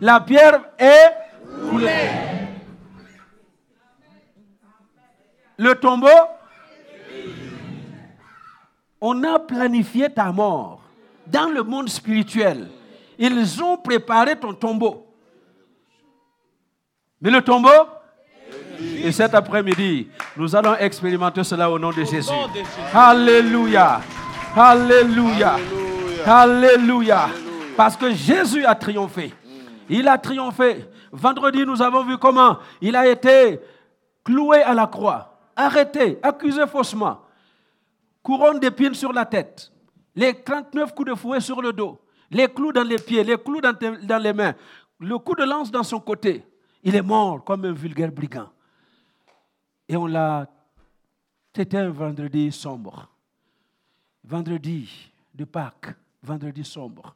La pierre est roulée. Le tombeau, on a planifié ta mort dans le monde spirituel. Ils ont préparé ton tombeau. Mais le tombeau, et cet après-midi, nous allons expérimenter cela au nom de Jésus. Alléluia. Alléluia. Alléluia. Parce que Jésus a triomphé. Il a triomphé. Vendredi, nous avons vu comment il a été cloué à la croix, arrêté, accusé faussement, couronne d'épines sur la tête, les 39 coups de fouet sur le dos, les clous dans les pieds, les clous dans, les mains, le coup de lance dans son côté. Il est mort comme un vulgaire brigand. Et on l'a. C'était un vendredi sombre. Vendredi de Pâques, vendredi sombre.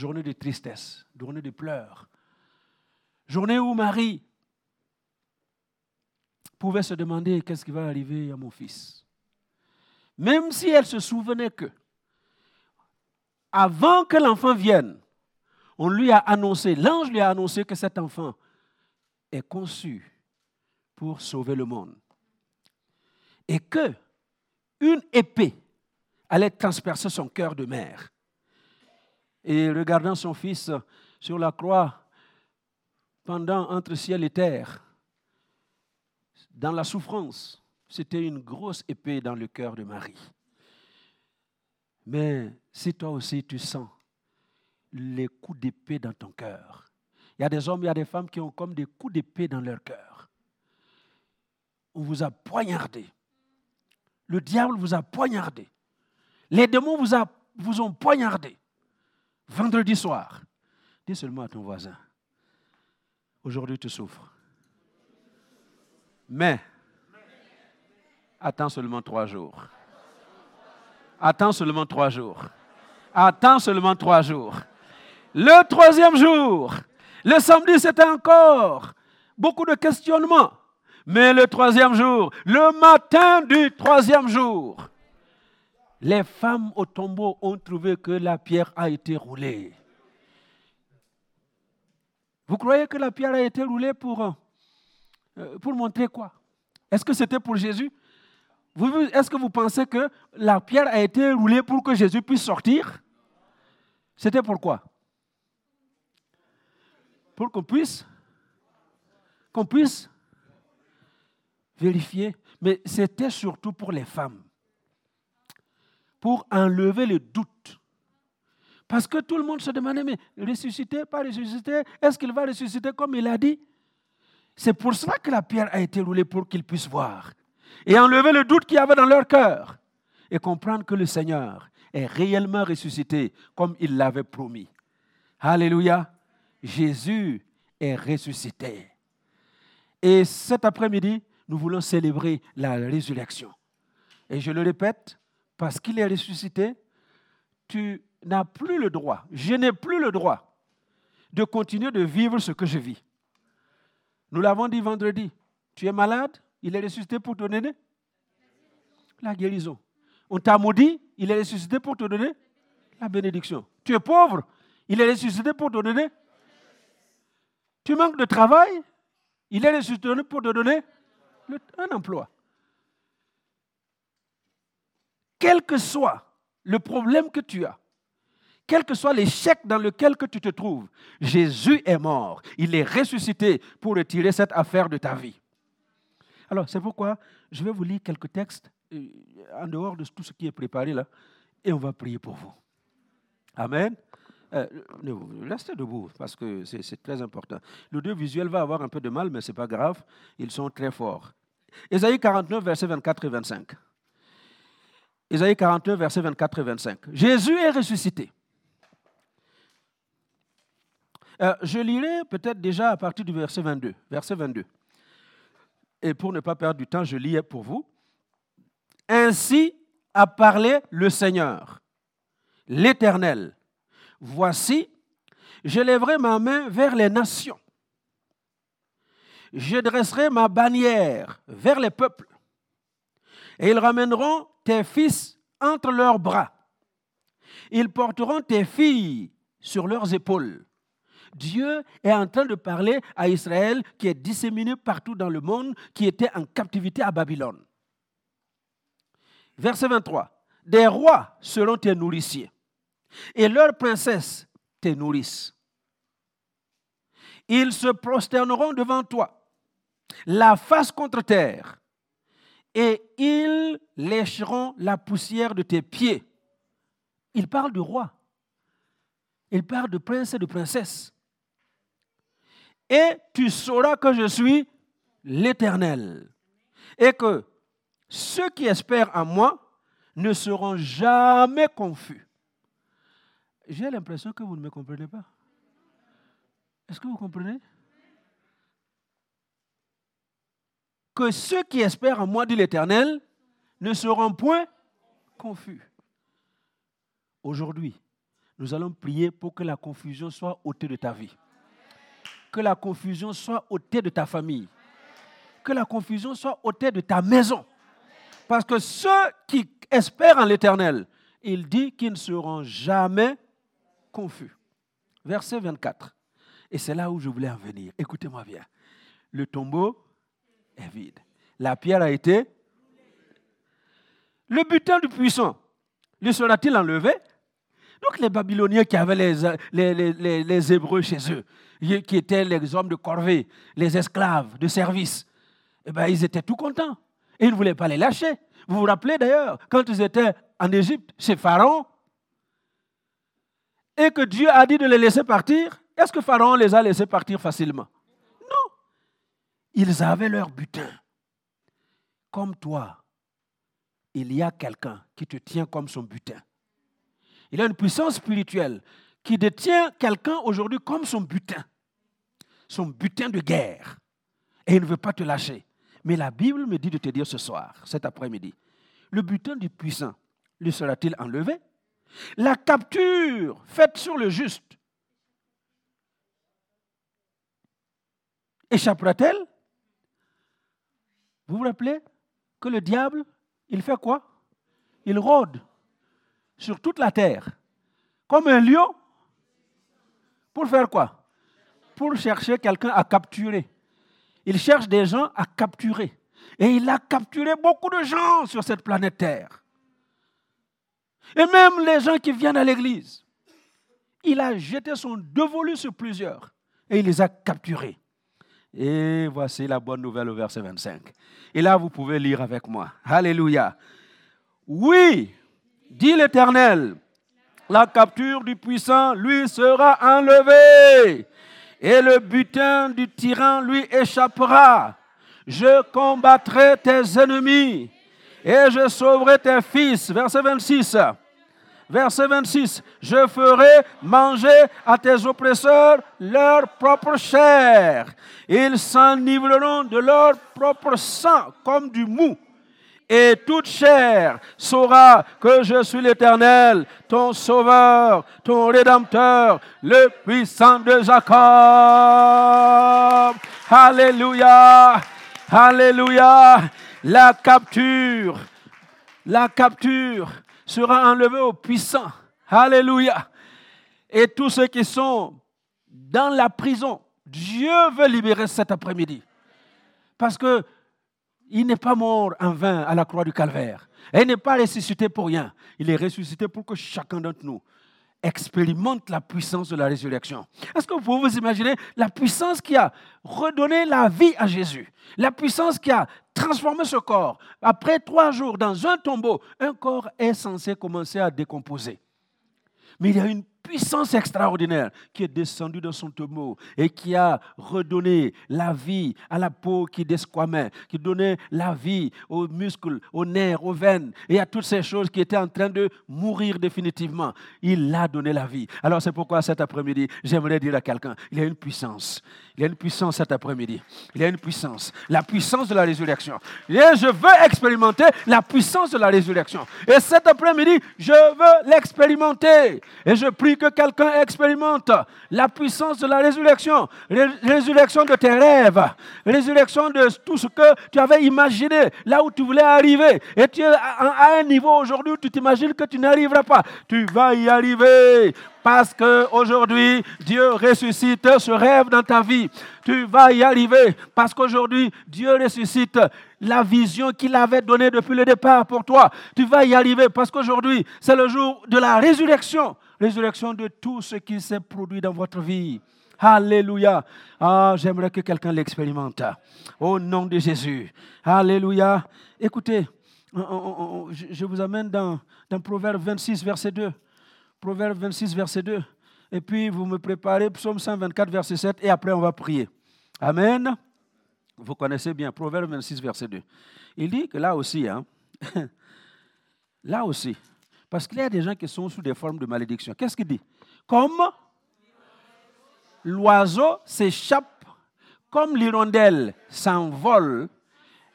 Journée de tristesse, journée de pleurs. Journée où Marie pouvait se demander qu'est-ce qui va arriver à mon fils. Même si elle se souvenait que, avant que l'enfant vienne, on lui a annoncé, l'ange lui a annoncé que cet enfant est conçu pour sauver le monde. Et que une épée allait transpercer son cœur de mère. Et regardant son fils sur la croix, pendant entre ciel et terre, dans la souffrance, c'était une grosse épée dans le cœur de Marie. Mais si toi aussi tu sens les coups d'épée dans ton cœur, il y a des hommes, il y a des femmes qui ont comme des coups d'épée dans leur cœur on vous a poignardé. Le diable vous a poignardé. Les démons vous, ont poignardé. Vendredi soir, dis seulement à ton voisin, aujourd'hui tu souffres. Mais, attends seulement trois jours. Attends seulement trois jours. Attends seulement trois jours. Le troisième jour, le samedi, c'était encore beaucoup de questionnements. Mais le troisième jour, le matin du troisième jour, les femmes au tombeau ont trouvé que la pierre a été roulée. Vous croyez que la pierre a été roulée pour, euh, pour montrer quoi? Est-ce que c'était pour Jésus? Est-ce que vous pensez que la pierre a été roulée pour que Jésus puisse sortir? C'était Pour qu'on puisse qu'on puisse vérifier, mais c'était surtout pour les femmes, pour enlever le doute. Parce que tout le monde se demandait, mais ressusciter, pas ressusciter, est-ce qu'il va ressusciter comme il a dit? C'est pour cela que la pierre a été roulée pour qu'ils puissent voir et enlever le doute qu'il y avait dans leur cœur et comprendre que le Seigneur est réellement ressuscité comme il l'avait promis. Alléluia. Jésus est ressuscité. Et cet après-midi, nous voulons célébrer la résurrection. Et je le répète, parce qu'il est ressuscité, tu n'as plus le droit, je n'ai plus le droit de continuer de vivre ce que je vis. Nous l'avons dit vendredi. Tu es malade, il est ressuscité pour te donner la guérison. On t'a maudit, il est ressuscité pour te donner la bénédiction. Tu es pauvre, il est ressuscité pour te donner. Tu manques de travail, il est ressuscité pour te donner un emploi. Quel que soit le problème que tu as, quel que soit l'échec dans lequel que tu te trouves, Jésus est mort. Il est ressuscité pour retirer cette affaire de ta vie. Alors, c'est pourquoi je vais vous lire quelques textes euh, en dehors de tout ce qui est préparé là, et on va prier pour vous. Amen. Euh, restez debout parce que c'est très important. Le deux visuel va avoir un peu de mal, mais ce n'est pas grave. Ils sont très forts. Ésaïe 49, versets 24 et 25. Ésaïe 49, versets 24 et 25. Jésus est ressuscité. Euh, je lirai peut-être déjà à partir du verset 22. Verset 22. Et pour ne pas perdre du temps, je lis pour vous. Ainsi a parlé le Seigneur, l'Éternel. Voici, je lèverai ma main vers les nations je dresserai ma bannière vers les peuples, et ils ramèneront tes fils entre leurs bras. Ils porteront tes filles sur leurs épaules. Dieu est en train de parler à Israël qui est disséminé partout dans le monde, qui était en captivité à Babylone. Verset 23. Des rois seront tes nourriciers, et leurs princesses tes nourrices. Ils se prosterneront devant toi, la face contre terre, et ils lécheront la poussière de tes pieds. Il parle du roi. Il parle de prince et de princesse. Et tu sauras que je suis l'Éternel. Et que ceux qui espèrent en moi ne seront jamais confus. J'ai l'impression que vous ne me comprenez pas. Est-ce que vous comprenez? Que ceux qui espèrent en moi, dit l'Éternel, ne seront point confus. Aujourd'hui, nous allons prier pour que la confusion soit ôtée de ta vie. Que la confusion soit ôtée de ta famille. Que la confusion soit ôtée de ta maison. Parce que ceux qui espèrent en l'Éternel, il dit qu'ils ne seront jamais confus. Verset 24. Et c'est là où je voulais en venir. Écoutez-moi bien. Le tombeau La pierre a été. Le butin du puissant, lui sera-t-il enlevé? Donc les Babyloniens qui avaient les, Hébreux chez eux, qui étaient les hommes de corvée, les esclaves de service, eh ben, ils étaient tout contents. Et ils ne voulaient pas les lâcher. Vous vous rappelez d'ailleurs, quand ils étaient en Égypte, chez Pharaon, et que Dieu a dit de les laisser partir, est-ce que Pharaon les a laissés partir facilement? Ils avaient leur butin. Comme toi, il y a quelqu'un qui te tient comme son butin. Il a une puissance spirituelle qui détient quelqu'un aujourd'hui comme son butin, son butin de guerre. Et il ne veut pas te lâcher. Mais la Bible me dit de te dire ce soir, cet après-midi, le butin du puissant lui sera-t-il enlevé? La capture faite sur le juste échappera-t-elle? Vous vous rappelez que le diable, il fait quoi? Il rôde sur toute la terre, comme un lion, pour faire quoi? Pour chercher quelqu'un à capturer. Il cherche des gens à capturer. Et il a capturé beaucoup de gens sur cette planète Terre. Et même les gens qui viennent à l'église. Il a jeté son dévolu sur plusieurs et il les a capturés. Et voici la bonne nouvelle au verset 25. Et là, vous pouvez lire avec moi. Alléluia. Oui, dit l'Éternel, la capture du puissant lui sera enlevée et le butin du tyran lui échappera. Je combattrai tes ennemis et je sauverai tes fils. Verset 26. Verset 26. Je ferai manger à tes oppresseurs leur propre chair. Ils s'enivreront de leur propre sang comme du mou et toute chair saura que je suis l'Éternel, ton Sauveur, ton Rédempteur, le puissant de Jacob. Alléluia, Alléluia. La capture, la capture sera enlevée au puissant. Alléluia. Et tous ceux qui sont dans la prison, Dieu veut libérer cet après-midi. Parce que il n'est pas mort en vain à la croix du calvaire. il n'est pas ressuscité pour rien. Il est ressuscité pour que chacun d'entre nous expérimente la puissance de la résurrection. Est-ce que vous vous imaginer la puissance qui a redonné la vie à Jésus? La puissance qui a transformé ce corps. Après trois jours dans un tombeau, un corps est censé commencer à décomposer. Mais il y a une puissance extraordinaire qui est descendue dans son tombeau et qui a redonné la vie à la peau qui desquamait, qui donnait la vie aux muscles, aux nerfs, aux veines et à toutes ces choses qui étaient en train de mourir définitivement. Il a donné la vie. Alors c'est pourquoi cet après-midi, j'aimerais dire à quelqu'un, il y a une puissance. Il y a une puissance cet après-midi. Il y a une puissance. La puissance de la résurrection. Et je veux expérimenter la puissance de la résurrection. Et cet après-midi, je veux l'expérimenter. Et je prie que quelqu'un expérimente la puissance de la résurrection, résurrection de tes rêves, résurrection de tout ce que tu avais imaginé, là où tu voulais arriver. Et tu es à un niveau aujourd'hui où tu t'imagines que tu n'arriveras pas. Tu vas y arriver parce qu'aujourd'hui, Dieu ressuscite ce rêve dans ta vie. Tu vas y arriver parce qu'aujourd'hui, Dieu ressuscite la vision qu'il avait donnée depuis le départ pour toi. Tu vas y arriver parce qu'aujourd'hui, c'est le jour de la résurrection. Résurrection de tout ce qui s'est produit dans votre vie. Alléluia. Ah, j'aimerais que quelqu'un l'expérimente. Au nom de Jésus. Alléluia. Écoutez, je vous amène dans, Proverbe 26, verset 2. Proverbe 26, verset 2. Et puis, vous me préparez Psaume 124, verset 7, et après, on va prier. Amen. Vous connaissez bien Proverbe 26, verset 2. Il dit que là aussi, hein, là aussi, parce qu'il y a des gens qui sont sous des formes de malédiction. Qu'est-ce qu'il dit? Comme l'oiseau s'échappe, comme l'hirondelle s'envole,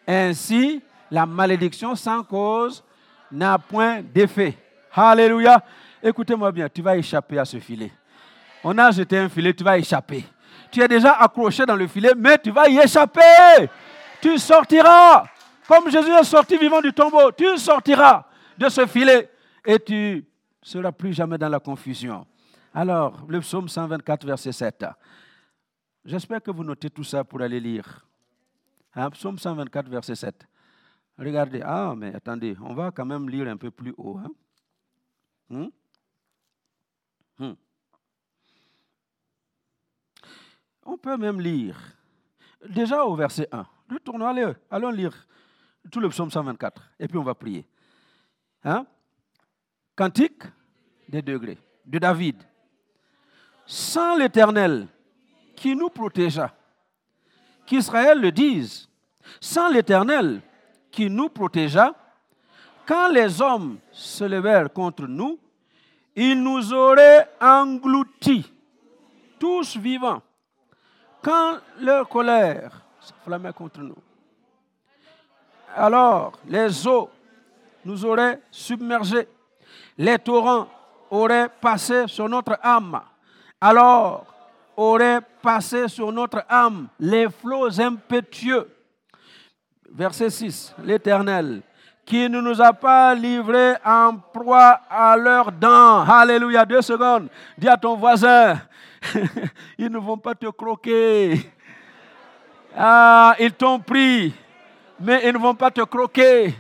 ainsi la malédiction sans cause n'a point d'effet. Alléluia. Écoutez-moi bien, tu vas échapper à ce filet. On a jeté un filet, tu vas échapper. Tu es déjà accroché dans le filet, mais tu vas y échapper. Tu sortiras. Comme Jésus est sorti vivant du tombeau, tu sortiras de ce filet et tu ne seras plus jamais dans la confusion. Alors, le psaume 124, verset 7. J'espère que vous notez tout ça pour aller lire. Hein, psaume 124, verset 7. Regardez. Ah, mais attendez, on va quand même lire un peu plus haut. Hein. Hmm? Hmm. On peut même lire, déjà au verset 1. Retournons, allez, allons lire tout le psaume 124, et puis on va prier. Hein? Cantique des degrés de David. Sans l'Éternel qui nous protégea, qu'Israël le dise, sans l'Éternel qui nous protégea, quand les hommes se levèrent contre nous, ils nous auraient engloutis, tous vivants, quand leur colère s'enflammait contre nous. Alors les eaux nous auraient submergés, les torrents auraient passé sur notre âme. Alors auraient passé sur notre âme les flots impétueux. Verset 6, l'Éternel qui ne nous a pas livrés en proie à leurs dents. Alléluia. Deux secondes. Dis à ton voisin, ils ne vont pas te croquer. Ah, ils t'ont pris, mais ils ne vont pas te croquer.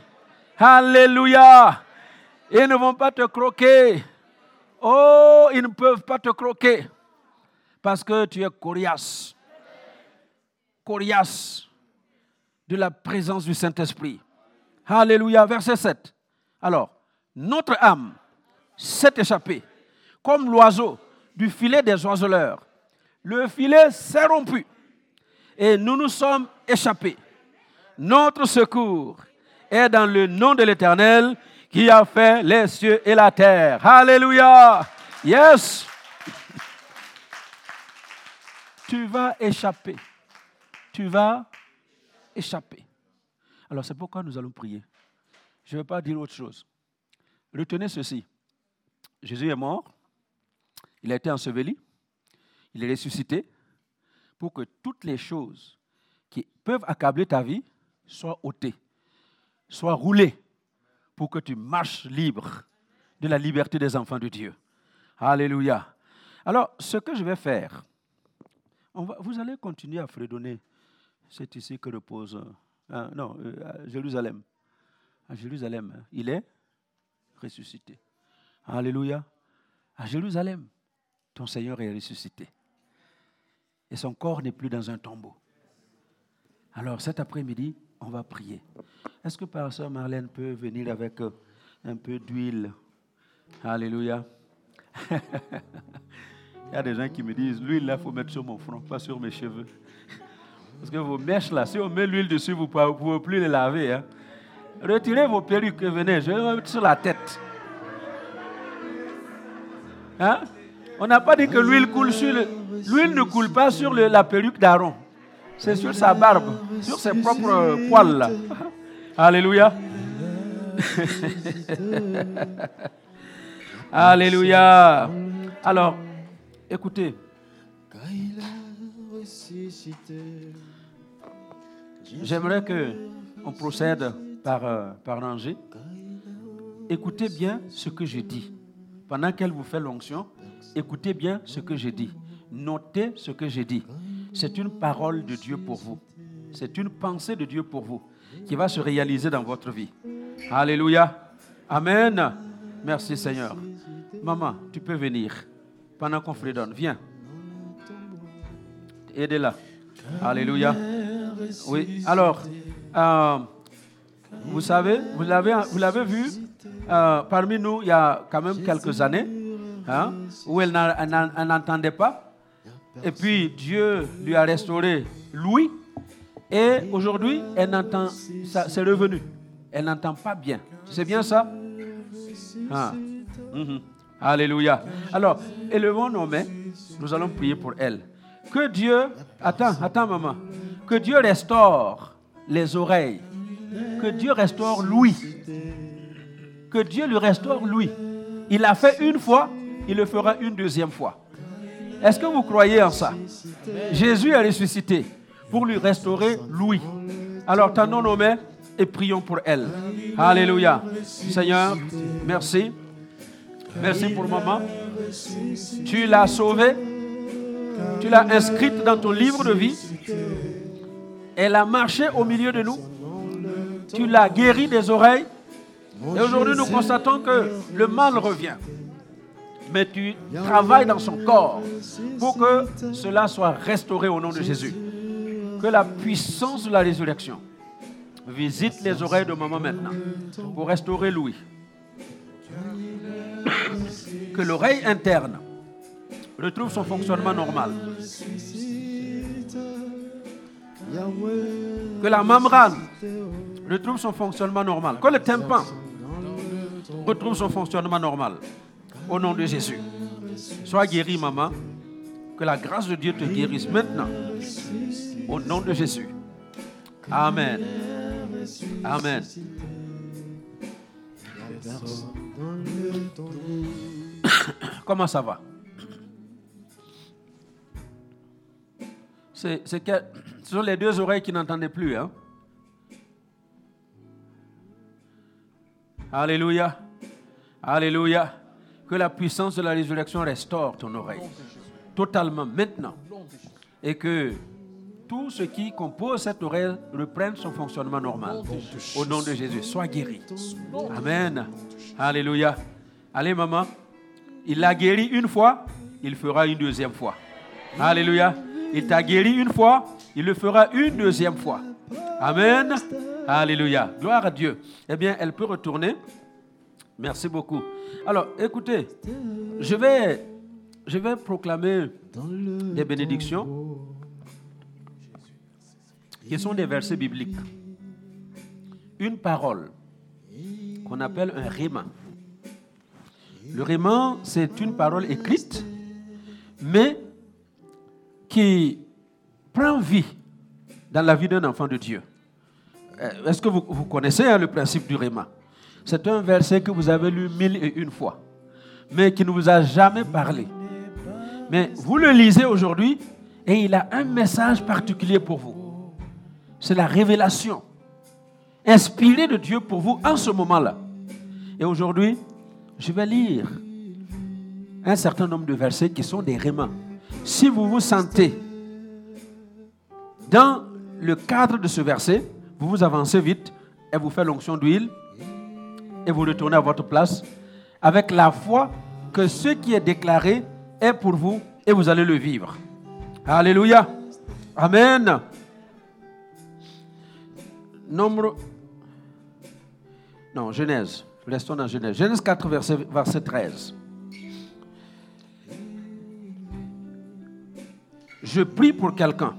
Alléluia. Ils ne vont pas te croquer. Oh, ils ne peuvent pas te croquer parce que tu es coriace. Coriace de la présence du Saint-Esprit. Alléluia, verset 7. Alors, notre âme s'est échappée comme l'oiseau du filet des oiseleurs. Le filet s'est rompu et nous nous sommes échappés. Notre secours est dans le nom de l'Éternel qui a fait les cieux et la terre. Alléluia. Yes. Tu vas échapper. Tu vas échapper. Alors c'est pourquoi nous allons prier. Je ne vais pas dire autre chose. Retenez ceci. Jésus est mort, il a été enseveli, il est ressuscité pour que toutes les choses qui peuvent accabler ta vie soient ôtées, soient roulées, pour que tu marches libre de la liberté des enfants de Dieu. Alléluia. Alors, ce que je vais faire, vous allez continuer à fredonner. C'est ici que repose ah, non, euh, à Jérusalem. À Jérusalem, il est ressuscité. Alléluia. À Jérusalem, ton Seigneur est ressuscité. Et son corps n'est plus dans un tombeau. Alors cet après-midi, on va prier. Est-ce que Pasteur Marlène peut venir avec euh, un peu d'huile? Alléluia. il y a des gens qui me disent, l'huile là, il faut mettre sur mon front, pas sur mes cheveux. Parce que vos mèches là, si on met l'huile dessus, vous ne pouvez plus les laver. Hein. Retirez vos perruques venez, je vais mettre sur la tête. Hein? On n'a pas dit que l'huile coule sur le... L'huile ne coule pas sur la perruque d'Aaron. C'est sur sa barbe, sur ses propres poils là. Alléluia. Alléluia. Alors, écoutez. J'aimerais que on procède par, euh, par rangée. Écoutez bien ce que je dis. Pendant qu'elle vous fait l'onction, écoutez bien ce que je dis. Notez ce que je dis. C'est une parole de Dieu pour vous. C'est une pensée de Dieu pour vous qui va se réaliser dans votre vie. Alléluia. Amen. Merci Seigneur. Maman, tu peux venir pendant qu'on fredonne. Viens. Aidez-la. Alléluia. Oui. Alors, euh, vous savez, vous l'avez, vous vu, euh, parmi nous, il y a quand même quelques années, hein, où elle n'entendait pas. Et puis Dieu lui a restauré Louis. Et aujourd'hui, elle entend, c'est revenu. Elle n'entend pas bien. C'est bien ça? Ah. Mhm. Alléluia. Alors, élevons nos mains. Nous allons prier pour elle. Que Dieu, attends, attends maman, que Dieu restaure les oreilles. Que Dieu restaure Louis. Que Dieu lui restaure Louis. Il l'a fait une fois, il le fera une deuxième fois. Est-ce que vous croyez en ça? Jésus a ressuscité pour lui restaurer Louis. Alors tendons nos mains et prions pour elle. Alléluia. Seigneur, merci. Merci pour maman. Tu l'as sauvée. Tu l'as inscrite dans ton livre de vie. Elle a marché au milieu de nous. Tu l'as guérie des oreilles. Et aujourd'hui, nous constatons que le mal revient. Mais tu travailles dans son corps pour que cela soit restauré au nom de Jésus. Que la puissance de la résurrection visite les oreilles de maman maintenant pour restaurer Louis. Que l'oreille interne retrouve son fonctionnement normal. Que la membrane retrouve son fonctionnement normal. Que le tympan retrouve son fonctionnement normal. Au nom de Jésus. Sois guéri, maman. Que la grâce de Dieu te guérisse maintenant. Au nom de Jésus. Amen. Amen. Comment ça va? C'est que ce sont les deux oreilles qui n'entendaient plus. Hein? Alléluia. Alléluia. Que la puissance de la résurrection restaure ton oreille. Totalement maintenant. Et que tout ce qui compose cette oreille reprenne son fonctionnement normal. Au nom de Jésus, sois guéri. Amen. Alléluia. Allez, maman. Il l'a guéri une fois, il fera une deuxième fois. Alléluia. Il t'a guéri une fois, il le fera une deuxième fois. Amen. Alléluia. Gloire à Dieu. Eh bien, elle peut retourner. Merci beaucoup. Alors, écoutez, je vais, proclamer des bénédictions qui sont des versets bibliques. Une parole qu'on appelle un rima. Le rima, c'est une parole écrite, mais qui prend vie dans la vie d'un enfant de Dieu. Euh, est-ce que vous, connaissez hein, le principe du rima C'est un verset que vous avez lu mille et une fois, mais qui ne vous a jamais parlé. Mais vous le lisez aujourd'hui et il a un message particulier pour vous c'est la révélation inspirée de Dieu pour vous en ce moment-là. Et aujourd'hui, je vais lire un certain nombre de versets qui sont des rémans. Si vous vous sentez dans le cadre de ce verset, vous vous avancez vite et vous faites l'onction d'huile et vous retournez à votre place avec la foi que ce qui est déclaré est pour vous et vous allez le vivre. Alléluia. Amen. Nombre. Non, Genèse. Restons dans Genèse. Genèse 4, verset, verset 13. Je prie pour quelqu'un.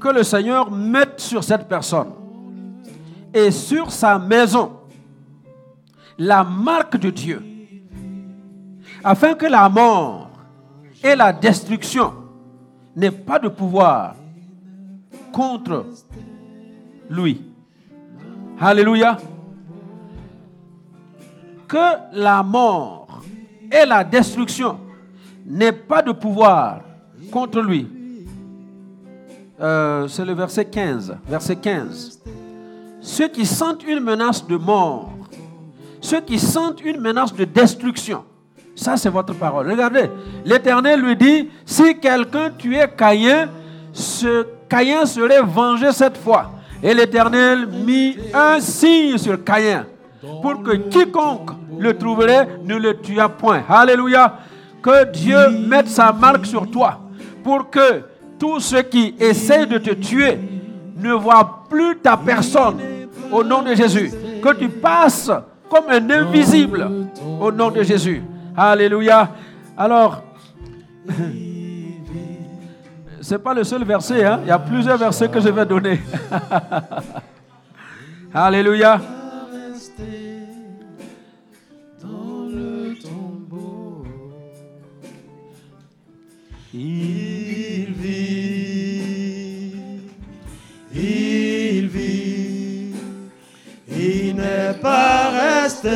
Que le Seigneur mette sur cette personne et sur sa maison la marque de Dieu, afin que la mort et la destruction n'aient pas de pouvoir contre lui. Alléluia. Que la mort et la destruction n'aient pas de pouvoir contre lui. Euh, c'est le verset 15. Verset 15. Ceux qui sentent une menace de mort, ceux qui sentent une menace de destruction, ça c'est votre parole. Regardez, l'Éternel lui dit, si quelqu'un tuait Caïn, ce Caïn serait vengé cette fois. Et l'Éternel mit un signe sur Caïn pour que quiconque le trouverait ne le tuât point. Alléluia. Que Dieu mette sa marque sur toi pour que tous ceux qui essayent de te tuer ne voient plus ta personne au nom de Jésus. Que tu passes comme un invisible au nom de Jésus. Alléluia. Alors, ce n'est pas le seul verset, hein? il y a plusieurs versets que je vais donner. Alléluia. Pas resté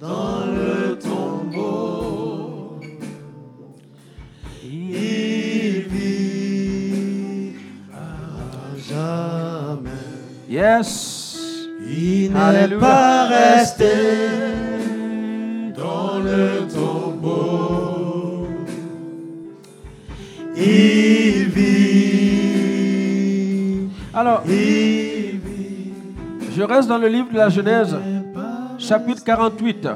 dans le tombeau. Il vit à jamais. Yes. Il n'est pas resté dans le tombeau. Il vit, Alors, il. Je reste dans le livre de la Genèse, chapitre 48,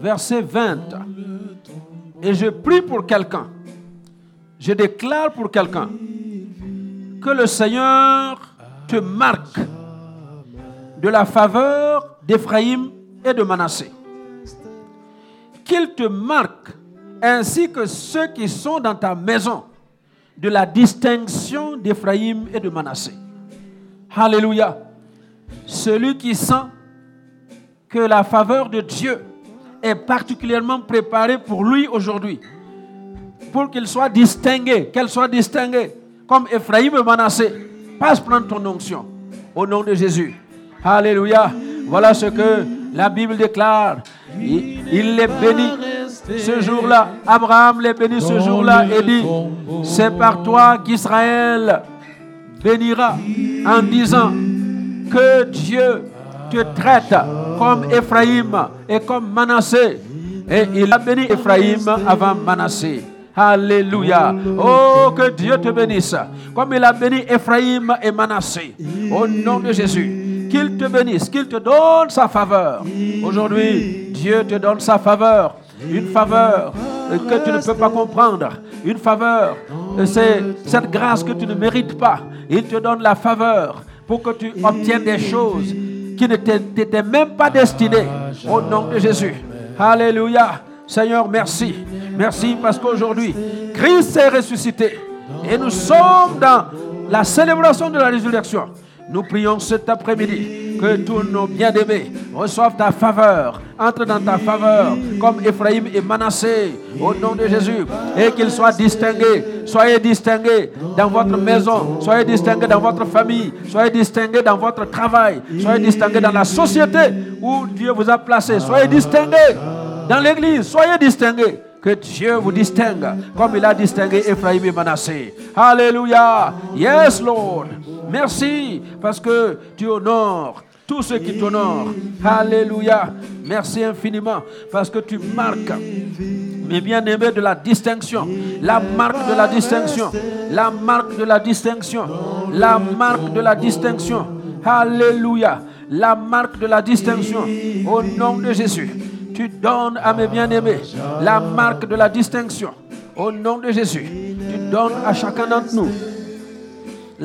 verset 20. Et je prie pour quelqu'un. Je déclare pour quelqu'un que le Seigneur te marque de la faveur d'Éphraïm et de Manassé. Qu'il te marque, ainsi que ceux qui sont dans ta maison, de la distinction d'Éphraïm et de Manassé. Alléluia. Celui qui sent que la faveur de Dieu est particulièrement préparée pour lui aujourd'hui, pour qu'il soit distingué, qu'elle soit distinguée, comme Ephraïm et Manassé, passe prendre ton onction au nom de Jésus. Alléluia. Voilà ce que la Bible déclare. Il, il les bénit ce jour-là. Abraham les bénit ce jour-là et dit, c'est par toi qu'Israël bénira en disant que Dieu te traite comme Ephraïm et comme Manassé. Et il a béni Ephraïm avant Manassé. Alléluia. Oh, que Dieu te bénisse. Comme il a béni Ephraïm et Manassé. Au nom de Jésus. Qu'il te bénisse, qu'il te donne sa faveur. Aujourd'hui, Dieu te donne sa faveur. Une faveur que tu ne peux pas comprendre. Une faveur, c'est cette grâce que tu ne mérites pas. Il te donne la faveur pour que tu obtiennes des choses qui ne t'étaient même pas destinées. Au nom de Jésus. Alléluia. Seigneur, merci. Merci parce qu'aujourd'hui, Christ est ressuscité. Et nous sommes dans la célébration de la résurrection. Nous prions cet après-midi que tous nos bien-aimés reçoivent ta faveur, entrent dans ta faveur, comme Ephraïm et Manassé, au nom de Jésus, et qu'ils soient distingués. Soyez distingués dans votre maison, soyez distingués dans votre famille, soyez distingués dans votre travail, soyez distingués dans la société où Dieu vous a placé, soyez distingués dans l'église, soyez distingués. Que Dieu vous distingue comme il a distingué Ephraïm et Manassé. Alléluia. Yes, Lord. Merci parce que tu honores tous ceux qui t'honorent. Alléluia. Merci infiniment parce que tu marques, mes bien-aimés, de la distinction. La marque de la distinction. La marque de la distinction. La marque de la distinction. Alléluia. La marque de la distinction. Au nom de Jésus. Tu donnes à mes bien-aimés la marque de la distinction. Au nom de Jésus. Tu donnes à chacun d'entre nous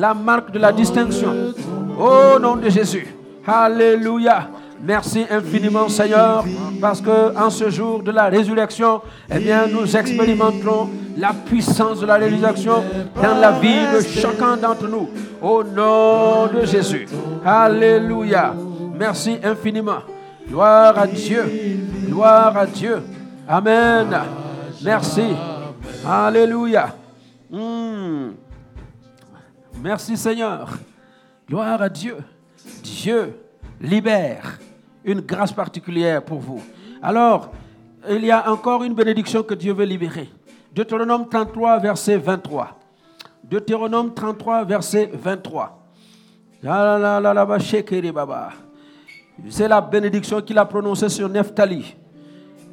la marque de la distinction. Au nom de Jésus. Alléluia. Merci infiniment Seigneur, parce que en ce jour de la résurrection, eh bien, nous expérimenterons la puissance de la résurrection dans la vie de chacun d'entre nous. Au nom de Jésus. Alléluia. Merci infiniment. Gloire à Dieu. Gloire à Dieu. Amen. Merci. Alléluia. Hmm. Merci Seigneur. Gloire à Dieu. Dieu libère une grâce particulière pour vous. Alors, il y a encore une bénédiction que Dieu veut libérer. Deutéronome 33, verset 23. Deutéronome 33, verset 23. Ah là là là là, bah, shekere baba. C'est la bénédiction qu'il a prononcée sur Nephtali.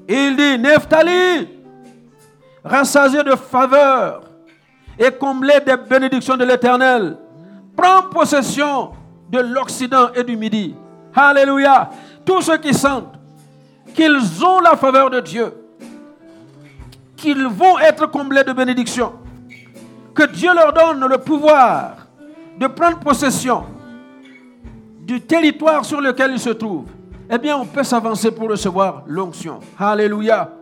Il dit, Nephtali, rassasié de faveur et comblé des bénédictions de l'Éternel, prends possession de l'Occident et du Midi. Alléluia. Tous ceux qui sentent qu'ils ont la faveur de Dieu, qu'ils vont être comblés de bénédictions, que Dieu leur donne le pouvoir de prendre possession du territoire sur lequel ils se trouvent, eh bien, on peut s'avancer pour recevoir l'onction. Alléluia.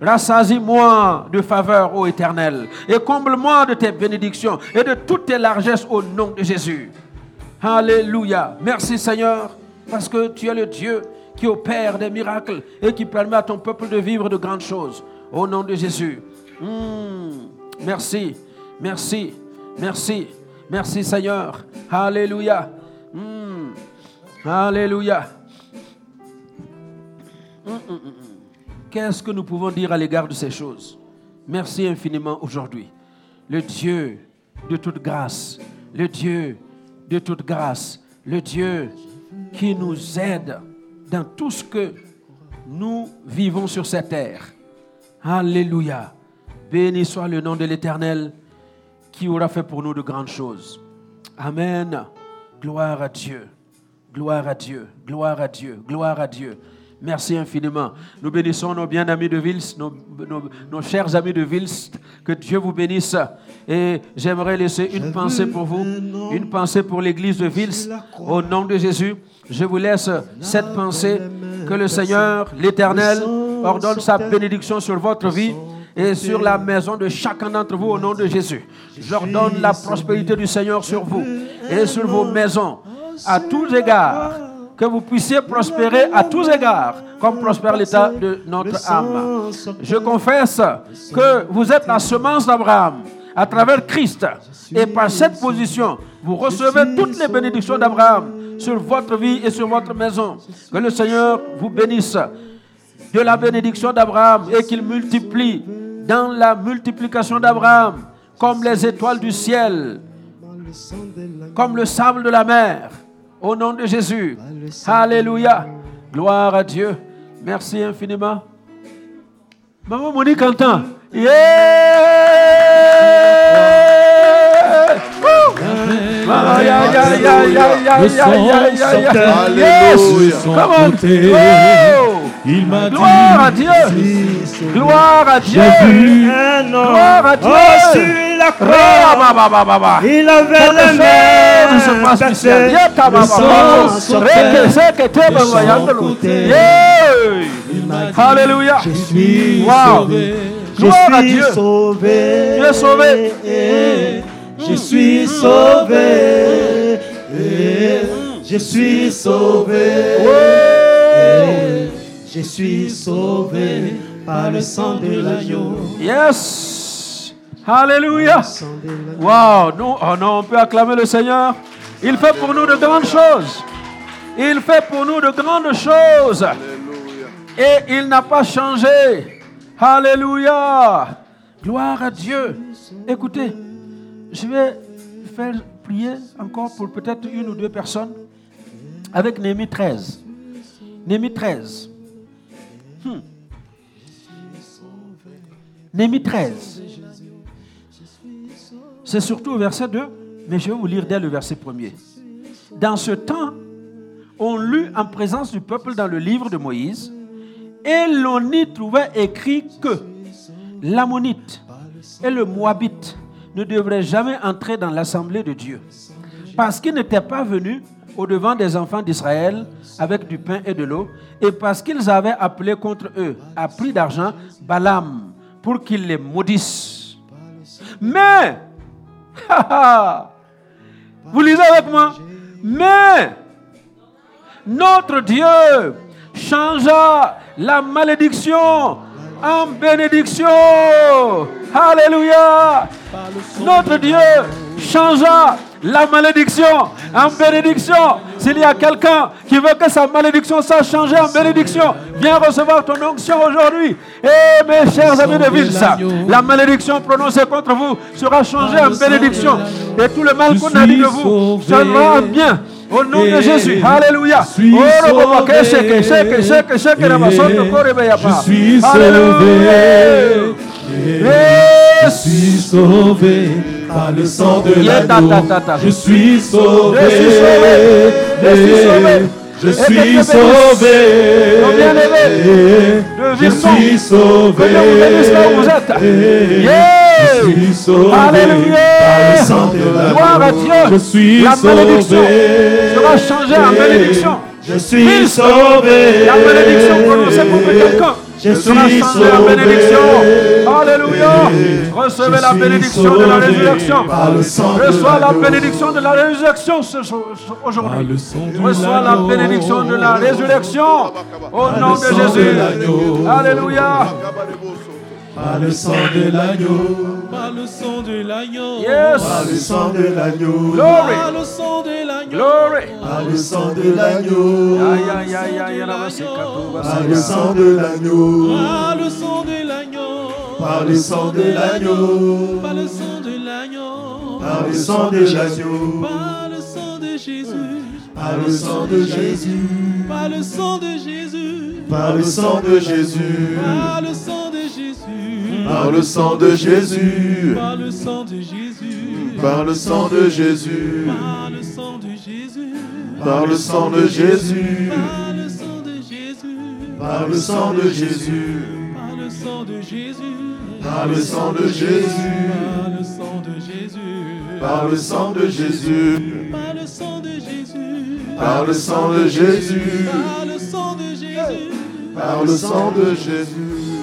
Rassasie-moi de faveur, ô Éternel, et comble-moi de tes bénédictions et de toutes tes largesses au nom de Jésus. Alléluia. Merci Seigneur, parce que tu es le Dieu qui opère des miracles et qui permet à ton peuple de vivre de grandes choses. Au nom de Jésus. Hmm. Merci, merci, merci, merci Seigneur. Alléluia. Hmm. Alléluia. Hmm, hmm. Qu'est-ce que nous pouvons dire à l'égard de ces choses? Merci infiniment aujourd'hui. Le Dieu de toute grâce, le Dieu de toute grâce, le Dieu qui nous aide dans tout ce que nous vivons sur cette terre. Alléluia. Béni soit le nom de l'Éternel qui aura fait pour nous de grandes choses. Amen. Gloire à Dieu. Gloire à Dieu. Gloire à Dieu. Gloire à Dieu. Merci infiniment. Nous bénissons nos bien-amis de Vils, nos, nos- nos chers amis de Vils. Que Dieu vous bénisse. Et j'aimerais laisser une pensée pour vous, une pensée pour l'église de Vils. Au nom de Jésus, je vous laisse cette pensée. Que le Seigneur, l'Éternel, ordonne sa bénédiction sur votre vie et sur la maison de chacun d'entre vous au nom de Jésus. J'ordonne la prospérité du Seigneur sur vous et sur vos maisons à tous égards que vous puissiez prospérer à tous égards, comme prospère l'état de notre âme. Je confesse que vous êtes la semence d'Abraham à travers Christ. Et par cette position, vous recevez toutes les bénédictions d'Abraham sur votre vie et sur votre maison. Que le Seigneur vous bénisse de la bénédiction d'Abraham et qu'il multiplie dans la multiplication d'Abraham comme les étoiles du ciel, comme le sable de la mer. Au nom de Jésus. Alléluia. Gloire à Dieu. Merci infiniment. Maman Monique entend. Yeah! Il m'a Gloire à Dieu. Gloire à Dieu. Gloire à Dieu. Il avait le sang sautait Alléluia. Je suis sauvé. Gloire à Dieu. Sauvé. Je suis sauvé. Je suis sauvé. Je suis sauvé. Je suis sauvé par le sang de l'agneau. Yes. Alléluia. Non, oh non, on peut acclamer le Seigneur. Il fait pour nous de grandes choses. Il fait pour nous de grandes choses. Et il n'a pas changé. Alléluia. Gloire à Dieu. Écoutez, je vais faire prier encore pour peut-être une ou deux personnes avec Néhémie 13. Néhémie 13. Hmm. Néhémie 13. C'est surtout au verset 2, mais je vais vous lire dès le verset 1er. Dans ce temps, on lut en présence du peuple dans le livre de Moïse, et l'on y trouvait écrit que l'ammonite et le moabite ne devraient jamais entrer dans l'assemblée de Dieu, parce qu'ils n'étaient pas venus au devant des enfants d'Israël avec du pain et de l'eau, et parce qu'ils avaient appelé contre eux, à prix d'argent, Balaam, pour qu'il les maudisse. Mais, vous lisez avec moi, mais notre Dieu changea la malédiction en bénédiction. Alléluia. Notre Dieu changea la malédiction en bénédiction S'il y a quelqu'un qui veut que sa malédiction soit changée en bénédiction, viens recevoir ton onction aujourd'hui. Et mes chers amis de ville, la malédiction prononcée contre vous sera changée en bénédiction. Et tout le mal qu'on a dit de vous sera en bien. Au nom de Jésus. Alléluia. Je suis sauvé. Je suis sauvé par le sang de l'agneau. Je suis sauvé. Je suis sauvé. Je suis sauvé. Je suis sauvé. Je suis sauvé Alléluia. par le sang de Gloire à. Dieu. Je suis La malédiction sauvé. sera changée en bénédiction. Je suis sauvé. La malédiction prononcée contre quelqu'un je, suis la bénédiction. Alléluia. Recevez la bénédiction de la résurrection. Reçois la bénédiction de la résurrection aujourd'hui. Reçois la bénédiction de la résurrection. Au nom de Jésus. Alléluia. Par le sang de l'agneau. Par le sang de l'agneau. Yes. Par le sang de l'agneau. Glory. Par le sang de l'agneau. Glory. Par le sang de l'agneau. Bah, Par le sang de l'agneau. Par le sang de l'agneau. Par le sang de l'agneau. Par le sang de l'agneau. Par le sang de l'agneau. Par le sang de Jésus. Par le sang de Jésus. Par le sang de Jésus. Par le sang de Jésus. Par le sang de Jésus. Par le sang de Jésus. Par le sang de Jésus. Par le sang de Jésus. Par le sang de Jésus. Par le sang de Jésus. Par le sang de Jésus. Par le sang de Jésus. Par le sang de Jésus. Par le sang de Jésus. Par le sang de Jésus. Par le sang de Jésus. Par le sang de Jésus. Par le sang de Jésus. Par le sang de Jésus.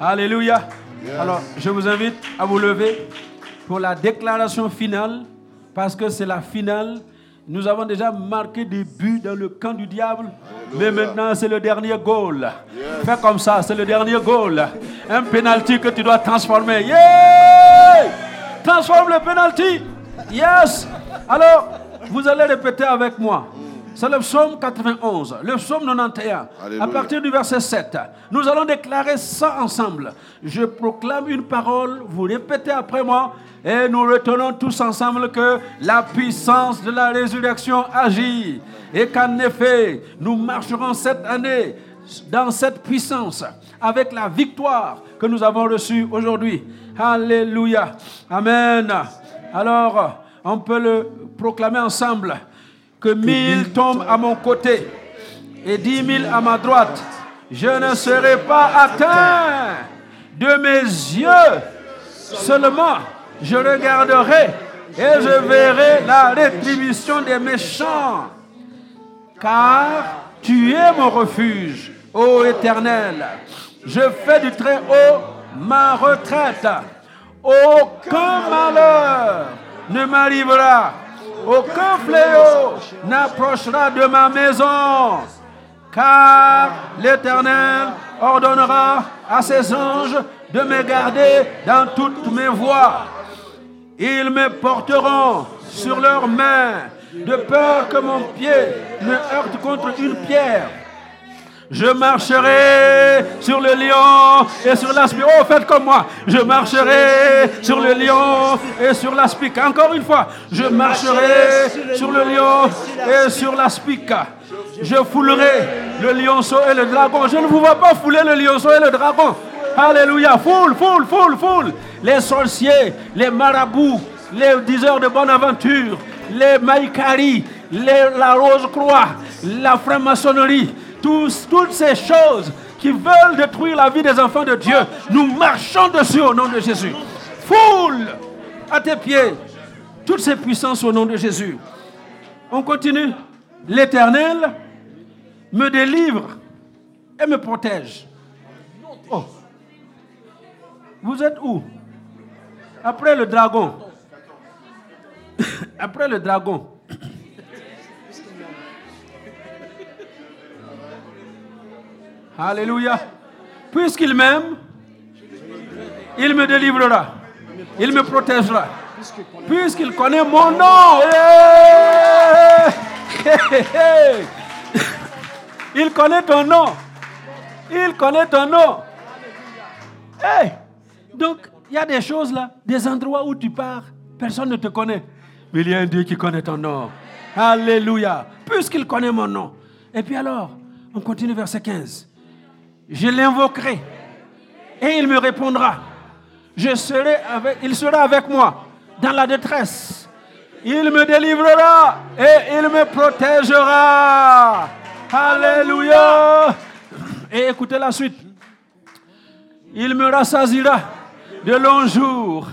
Alléluia. Alors, je vous invite à vous lever pour la déclaration finale, parce que c'est la finale. Nous avons déjà marqué des buts dans le camp du diable, mais maintenant c'est le dernier goal. Fais comme ça, c'est le dernier goal. Un penalty que tu dois transformer. Yeah! Transforme le penalty. Yes. Alors, vous allez répéter avec moi. C'est le psaume 91, le psaume 91. À partir du verset 7, nous allons déclarer ça ensemble. Je proclame une parole, vous répétez après moi, et nous retenons tous ensemble que la puissance de la résurrection agit, et qu'en effet, nous marcherons cette année dans cette puissance, avec la victoire que nous avons reçue aujourd'hui. Alléluia. Amen. Alors, on peut le proclamer ensemble que mille tombent à mon côté et dix mille à ma droite. Je ne serai pas atteint de mes yeux. Seulement, je regarderai et je verrai la rétribution des méchants. Car tu es mon refuge, ô Éternel. Je fais du très haut ma retraite. Aucun malheur ne m'arrivera. Aucun fléau n'approchera de ma maison. Car l'Éternel ordonnera à ses anges de me garder dans toutes mes voies. Ils me porteront sur leurs mains, de peur que mon pied ne heurte contre une pierre. Je marcherai sur le lion et sur l'aspic. Oh, faites comme moi. Je marcherai sur le lion et sur l'aspic. Encore une fois. Je marcherai sur le lion et sur l'aspic. Je foulerai le lionceau et le dragon. Je ne vous vois pas fouler le lionceau et le dragon. Alléluia. Foule, foule, foule, foule. Les sorciers, les marabouts, les diseurs de bonne aventure, les maïkari, la rose-croix, la franc-maçonnerie, toutes ces choses qui veulent détruire la vie des enfants de Dieu, nous marchons dessus au nom de Jésus. Foule à tes pieds toutes ces puissances au nom de Jésus. On continue. L'Éternel me délivre et me protège. Oh. Vous êtes où? Après le dragon. Après le dragon. Alléluia. Puisqu'il m'aime, il me délivrera. Il me protégera. Puisqu'il connaît mon nom. Il connaît ton nom. Il connaît ton nom. Hey! Donc, il y a des choses là, des endroits où tu pars, personne ne te connaît. Mais il y a un Dieu qui connaît ton nom. Alléluia. Puisqu'il connaît mon nom. Et puis alors, on continue verset 15. Je l'invoquerai et il me répondra. Je serai avec, il sera avec moi dans la détresse. Il me délivrera et il me protégera. Alléluia. Et écoutez la suite. Il me rassasira de longs jours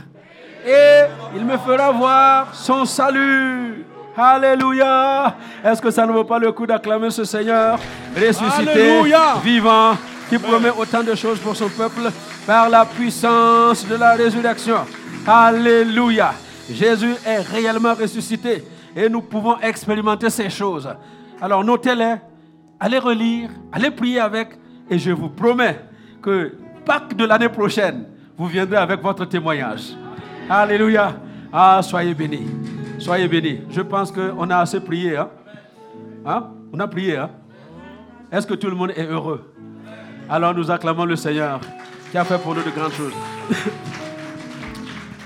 et il me fera voir son salut. Alléluia. Est-ce que ça ne vaut pas le coup d'acclamer ce Seigneur? Ressuscité, vivant, qui promet autant de choses pour son peuple par la puissance de la résurrection Alléluia. Jésus est réellement ressuscité et nous pouvons expérimenter ces choses. Alors notez-les, allez relire, allez prier avec et je vous promets que Pâques de l'année prochaine, vous viendrez avec votre témoignage. Alléluia. Ah, soyez bénis. Soyez bénis. Je pense qu'on a assez prié. Hein? Hein? On a prié. Hein? Est-ce que tout le monde est heureux? Alors nous acclamons le Seigneur qui a fait pour nous de grandes choses.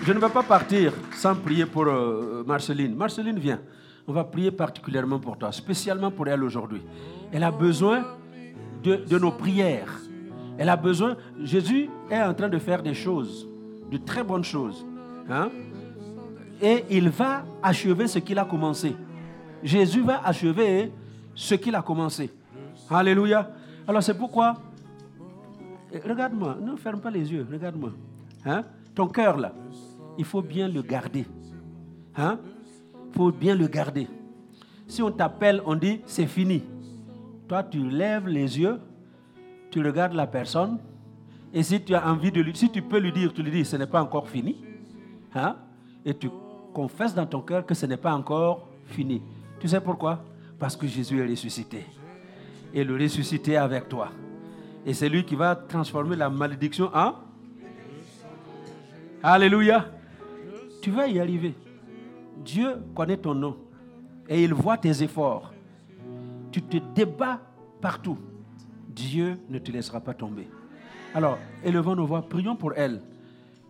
Je ne vais pas partir sans prier pour euh, Marceline. Marceline, viens. On va prier particulièrement pour toi, spécialement pour elle aujourd'hui. Elle a besoin de, nos prières. Elle a besoin. Jésus est en train de faire des choses, de très bonnes choses. Hein? Et il va achever ce qu'il a commencé. Jésus va achever ce qu'il a commencé. Alléluia. Alors c'est pourquoi, regarde-moi, ne ferme pas les yeux, regarde-moi. Hein? Ton cœur là, il faut bien le garder. Hein? Il faut bien le garder. Si on t'appelle, on dit c'est fini. Toi, tu lèves les yeux, tu regardes la personne, et si tu as envie de lui, si tu peux lui dire, tu lui dis, ce n'est pas encore fini. Hein? Et tu confesses dans ton cœur que ce n'est pas encore fini. Tu sais pourquoi? Parce que Jésus est ressuscité. Et le ressuscité avec toi. Et c'est lui qui va transformer la malédiction en... Alléluia. Tu vas y arriver. Dieu connaît ton nom. Et il voit tes efforts. Tu te débats partout. Dieu ne te laissera pas tomber. Alors, élevons nos voix, prions pour elle.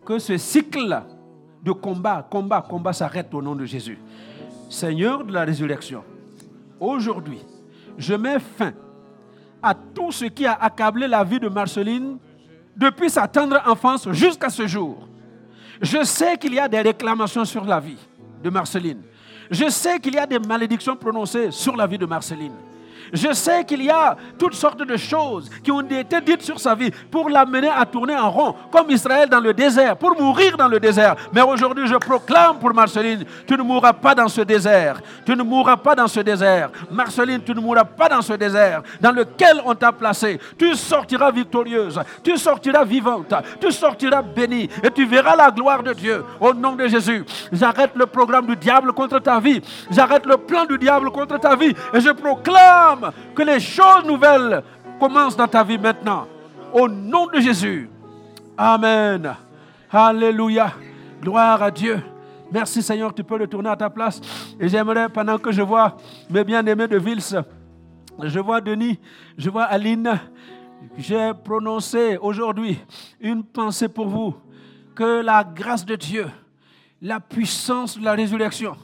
Que ce cycle-là de combat, combat, combat s'arrête au nom de Jésus. Seigneur de la résurrection, aujourd'hui, je mets fin à tout ce qui a accablé la vie de Marceline depuis sa tendre enfance jusqu'à ce jour. Je sais qu'il y a des réclamations sur la vie de Marceline. Je sais qu'il y a des malédictions prononcées sur la vie de Marceline. Je sais qu'il y a toutes sortes de choses qui ont été dites sur sa vie pour l'amener à tourner en rond, comme Israël dans le désert, pour mourir dans le désert. Mais aujourd'hui, je proclame pour Marceline, tu ne mourras pas dans ce désert. Tu ne mourras pas dans ce désert. Marceline, tu ne mourras pas dans ce désert dans lequel on t'a placé. Tu sortiras victorieuse, tu sortiras vivante, tu sortiras bénie et tu verras la gloire de Dieu. Au nom de Jésus, j'arrête le programme du diable contre ta vie. J'arrête le plan du diable contre ta vie et je proclame que les choses nouvelles commencent dans ta vie maintenant. Au nom de Jésus. Amen. Alléluia. Gloire à Dieu. Merci Seigneur, tu peux retourner à ta place. Et j'aimerais, pendant que je vois mes bien-aimés de Vils, je vois Denis, je vois Aline, j'ai prononcé aujourd'hui une pensée pour vous. Que la grâce de Dieu, la puissance de la résurrection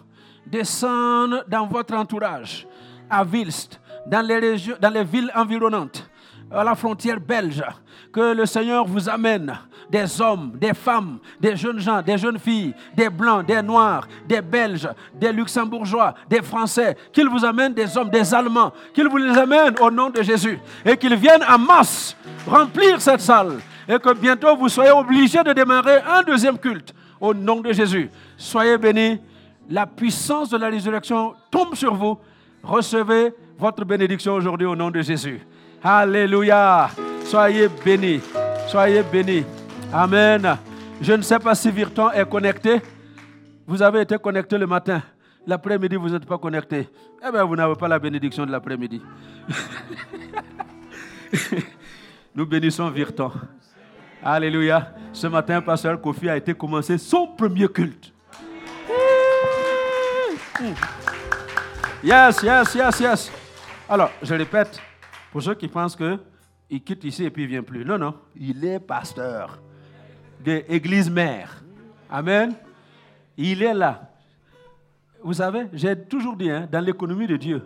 descende dans votre entourage, à Vilst, dans les, villes environnantes, à la frontière belge. Que le Seigneur vous amène des hommes, des femmes, des jeunes gens, des jeunes filles, des blancs, des noirs, des belges, des luxembourgeois, des français. Qu'il vous amène des hommes, des allemands. Qu'il vous les amène au nom de Jésus. Et qu'ils viennent en masse remplir cette salle. Et que bientôt vous soyez obligés de démarrer un deuxième culte au nom de Jésus. Soyez bénis. La puissance de la résurrection tombe sur vous. Recevez votre bénédiction aujourd'hui au nom de Jésus. Alléluia. Soyez bénis. Soyez bénis. Amen. Je ne sais pas si Virton est connecté. Vous avez été connecté le matin. L'après-midi, vous n'êtes pas connecté. Eh bien, vous n'avez pas la bénédiction de l'après-midi. Nous bénissons Virton. Alléluia. Ce matin, Pasteur Kofi a été commencé son premier culte. Yes, yes, yes, yes. Alors, je répète, pour ceux qui pensent qu'il quitte ici et puis il ne vient plus. Non, non, il est pasteur de l'église mère. Amen. Il est là. Vous savez, j'ai toujours dit, hein, dans l'économie de Dieu,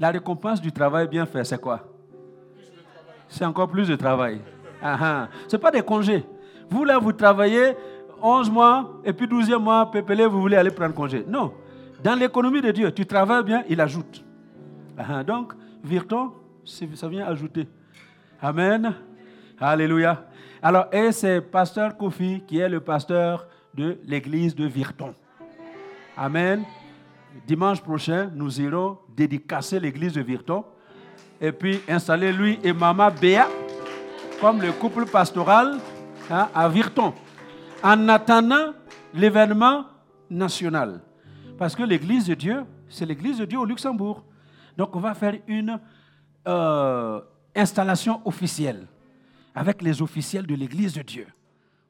la récompense du travail bien fait, c'est quoi? C'est encore plus de travail. Ah, ah. Ce n'est pas des congés. Vous, là, vous travaillez 11 mois, et puis 12e mois, pépélé, vous voulez aller prendre congé. Non. Dans l'économie de Dieu, tu travailles bien, il ajoute. Ah, donc, Virton, ça vient ajouter. Amen. Alléluia. Alors, et c'est Pasteur Kofi qui est le pasteur de l'église de Virton. Amen. Dimanche prochain, nous irons dédicacer l'église de Virton et puis installer lui et Mama Béa comme le couple pastoral hein, à Virton en attendant l'événement national. Parce que l'église de Dieu, c'est l'église de Dieu au Luxembourg. Donc on va faire une euh, installation officielle avec les officiels de l'église de Dieu.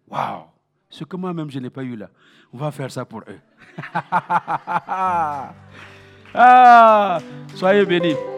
Waouh! Ce que moi-même je n'ai pas eu là. On va faire ça pour eux. ah, soyez bénis.